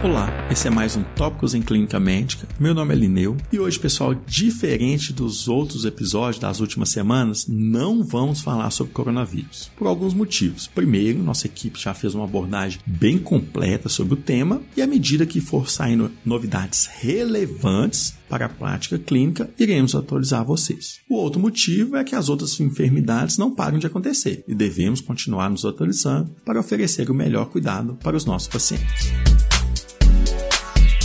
Olá, esse é mais um Tópicos em Clínica Médica. Meu nome é Lineu e hoje, pessoal, diferente dos outros episódios das últimas semanas, não vamos falar sobre coronavírus. Por alguns motivos. Primeiro, nossa equipe já fez uma abordagem bem completa sobre o tema e à medida que for saindo novidades relevantes, para a prática clínica, iremos atualizar vocês. O outro motivo é que as outras enfermidades não param de acontecer e devemos continuar nos atualizando para oferecer o melhor cuidado para os nossos pacientes.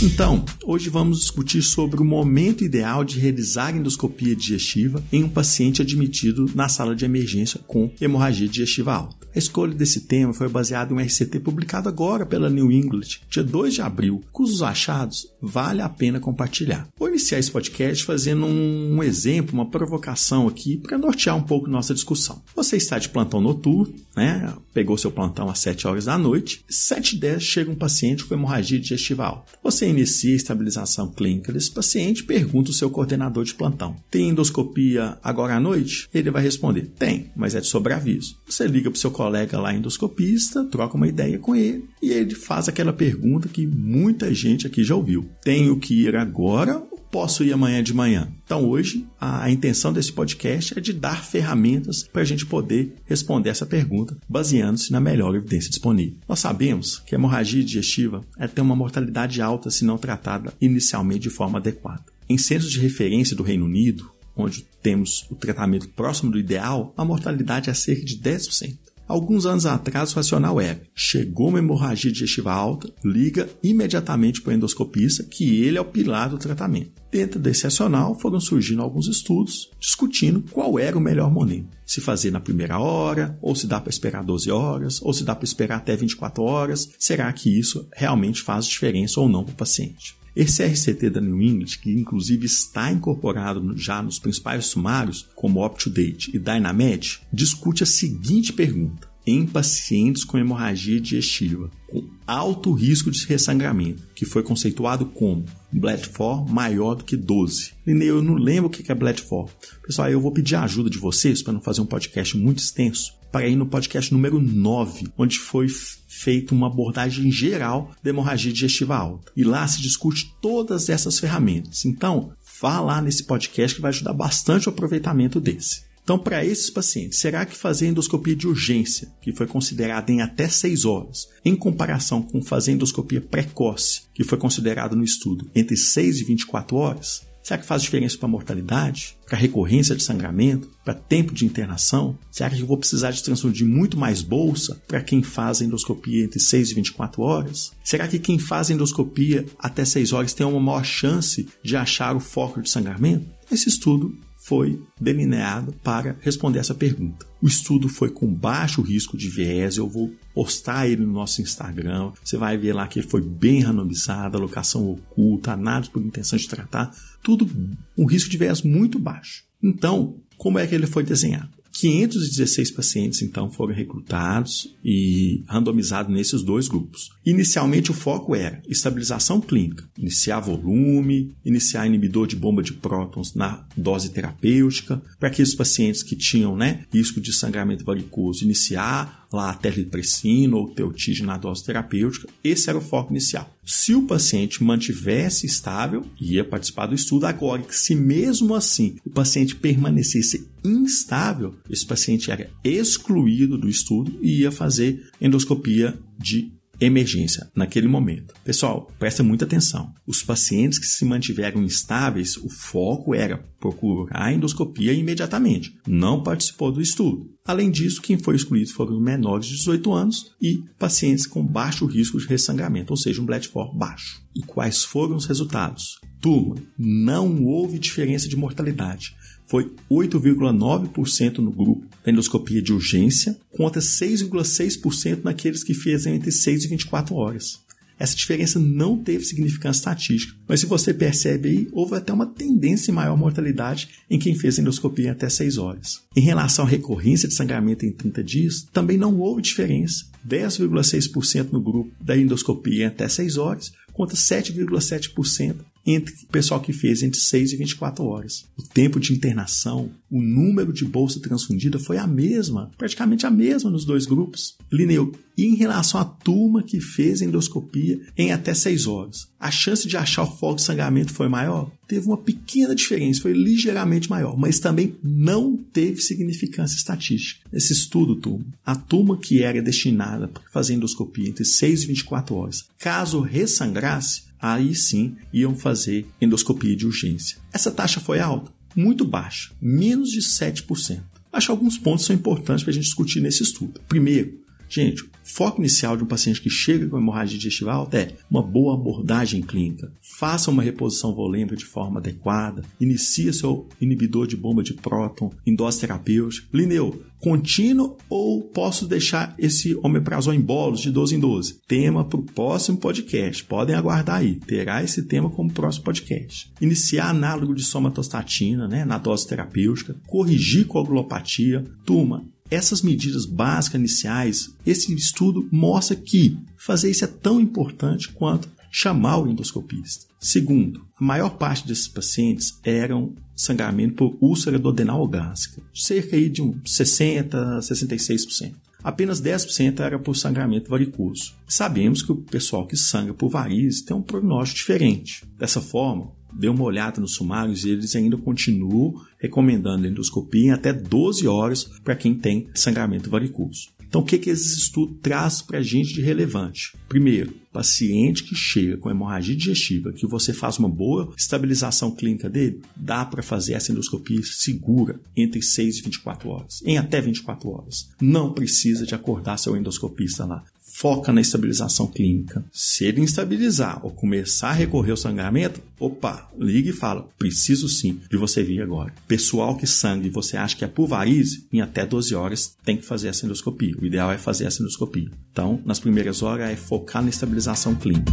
Então, hoje vamos discutir sobre o momento ideal de realizar endoscopia digestiva em um paciente admitido na sala de emergência com hemorragia digestiva alta. A escolha desse tema foi baseada em um RCT publicado agora pela New England, dia 2 de abril, cujos achados vale a pena compartilhar. Vou iniciar esse podcast fazendo um exemplo, uma provocação aqui para nortear um pouco nossa discussão. Você está de plantão noturno, né? Pegou seu plantão às 7 horas da noite, 7 e 10 chega um paciente com hemorragia digestiva alta. Você inicia a estabilização clínica desse paciente pergunta ao seu coordenador de plantão: tem endoscopia agora à noite? Ele vai responder: tem, mas é de sobreaviso. Você liga para o seu colega lá endoscopista, troca uma ideia com ele e ele faz aquela pergunta que muita gente aqui já ouviu: tenho que ir agora ou posso ir amanhã de manhã? Então, hoje, a, intenção desse podcast é de dar ferramentas para a gente poder responder essa pergunta, baseando-se na melhor evidência disponível. Nós sabemos que a hemorragia digestiva é ter uma mortalidade alta se não tratada inicialmente de forma adequada. Em centros de referência do Reino Unido, onde temos o tratamento próximo do ideal, a mortalidade é cerca de 10%. Alguns anos atrás, o racional era: chegou uma hemorragia digestiva alta, liga imediatamente para o endoscopista, que ele é o pilar do tratamento. Dentro desse racional, foram surgindo alguns estudos discutindo qual era o melhor momento. Se fazer na primeira hora, ou se dá para esperar 12 horas, ou se dá para esperar até 24 horas. Será que isso realmente faz diferença ou não para o paciente? Esse RCT da New England, que inclusive está incorporado já nos principais sumários, como UpToDate e Dynamed, discute a seguinte pergunta. Em pacientes com hemorragia digestiva, com alto risco de ressangramento, que foi conceituado como BLED4 maior do que 12. Linei, eu não lembro o que é BLED4. Pessoal, eu vou pedir a ajuda de vocês para não fazer um podcast muito extenso, para ir no podcast número 9, onde foi feita uma abordagem geral da hemorragia digestiva alta. E lá se discute todas essas ferramentas. Então, vá lá nesse podcast que vai ajudar bastante o aproveitamento desse. Então, para esses pacientes, será que fazer endoscopia de urgência, que foi considerada em até 6 horas, em comparação com fazer endoscopia precoce, que foi considerado no estudo entre 6 e 24 horas, Será que faz diferença para a mortalidade, para a recorrência de sangramento, para tempo de internação? Será que eu vou precisar de transfundir muito mais bolsa para quem faz endoscopia entre 6 e 24 horas? Será que quem faz endoscopia até 6 horas tem uma maior chance de achar o foco de sangramento? Esse estudo foi delineado para responder essa pergunta. O estudo foi com baixo risco de viés, eu vou postar ele no nosso Instagram. Você vai ver lá que ele foi bem randomizado, alocação oculta, análise por intenção de tratar, tudo um risco de viés muito baixo. Então, como é que ele foi desenhado? 516 pacientes, então, foram recrutados e randomizados nesses dois grupos. Inicialmente, o foco era estabilização clínica, iniciar volume, iniciar inibidor de bomba de prótons na dose terapêutica, para aqueles pacientes que tinham né, risco de sangramento varicoso, iniciar lá a terlipressina ou teotige na dose terapêutica. Esse era o foco inicial. Se o paciente mantivesse estável, ia participar do estudo. Agora, se mesmo assim o paciente permanecesse instável, esse paciente era excluído do estudo e ia fazer endoscopia de emergência naquele momento. Pessoal, presta muita atenção. Os pacientes que se mantiveram instáveis, o foco era procurar a endoscopia imediatamente. Não participou do estudo. Além disso, quem foi excluído foram menores de 18 anos e pacientes com baixo risco de ressangramento, ou seja, um BLED4 baixo. E quais foram os resultados? Turma, não houve diferença de mortalidade foi 8,9% no grupo da endoscopia de urgência, contra 6,6% naqueles que fez entre 6 e 24 horas. Essa diferença não teve significância estatística, mas se você percebe aí, houve até uma tendência em maior mortalidade em quem fez endoscopia até 6 horas. Em relação à recorrência de sangramento em 30 dias, também não houve diferença. 10,6% no grupo da endoscopia até 6 horas, contra 7,7% entre o pessoal que fez entre 6 e 24 horas. O tempo de internação, o número de bolsa transfundida foi a mesma, praticamente a mesma nos dois grupos. Lineu, e em relação à turma que fez endoscopia em até 6 horas, a chance de achar o foco de sangramento foi maior? Teve uma pequena diferença, foi ligeiramente maior, mas também não teve significância estatística. Esse estudo, turma, a turma que era destinada para fazer endoscopia entre 6 e 24 horas, caso ressangrasse, aí sim iam fazer endoscopia de urgência. Essa taxa foi alta? Muito baixa, menos de 7%. Acho que alguns pontos são importantes para a gente discutir nesse estudo. Primeiro, Gente, foco inicial de um paciente que chega com hemorragia digestiva alta é uma boa abordagem clínica. Faça uma reposição volêmica de forma adequada. Inicie seu inibidor de bomba de próton em dose terapêutica. Lineu, contínuo ou posso deixar esse omeprazol em bolos de 12 em 12? Tema para o próximo podcast. Podem aguardar aí. Terá esse tema como próximo podcast. Iniciar análogo de somatostatina né, na dose terapêutica. Corrigir coagulopatia. Turma, essas medidas básicas iniciais, esse estudo mostra que fazer isso é tão importante quanto chamar o endoscopista. Segundo, a maior parte desses pacientes eram sangramento por úlcera duodenal gástrica, cerca de um 60 a 66%. Apenas 10% era por sangramento varicoso. Sabemos que o pessoal que sangra por varizes tem um prognóstico diferente. Dessa forma, dê uma olhada nos sumários e eles ainda continuam recomendando endoscopia em até 12 horas para quem tem sangramento varicoso. Então, o que, que esse estudo traz para a gente de relevante? Primeiro, paciente que chega com hemorragia digestiva, que você faz uma boa estabilização clínica dele, dá para fazer essa endoscopia segura entre 6 e 24 horas, em até 24 horas. Não precisa de acordar seu endoscopista lá foca na estabilização clínica. Se ele instabilizar ou começar a recorrer ao sangramento, opa, liga e fala: preciso sim de você vir agora. Pessoal que sangue você acha que é por varize, em até 12 horas tem que fazer essa endoscopia. O ideal é fazer essa endoscopia. Então, nas primeiras horas é focar na estabilização clínica.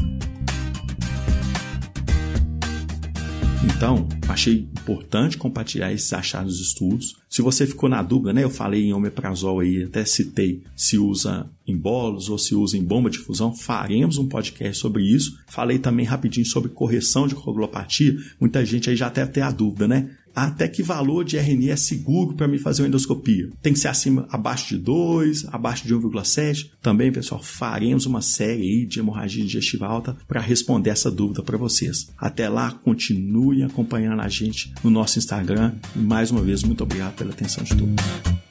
Então, achei importante compartilhar esses achados dos estudos. Se você ficou na dúvida, né? Eu falei em omeprazol aí, até citei se usa em bolos ou se usa em bomba de fusão. Faremos um podcast sobre isso. Falei também rapidinho sobre correção de coagulopatia. Muita gente aí já deve ter a dúvida, né? Até que valor de RNI é seguro para me fazer uma endoscopia. Tem que ser acima, abaixo de 2, abaixo de 1,7. Também, pessoal, faremos uma série aí de hemorragia digestiva alta para responder essa dúvida para vocês. Até lá, continue acompanhando a gente no nosso Instagram. E mais uma vez, muito obrigado pela atenção de todos.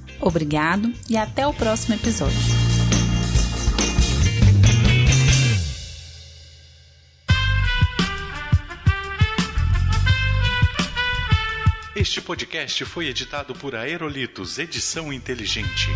Obrigado e até o próximo episódio. Este podcast foi editado por Aerolitos Edição Inteligente.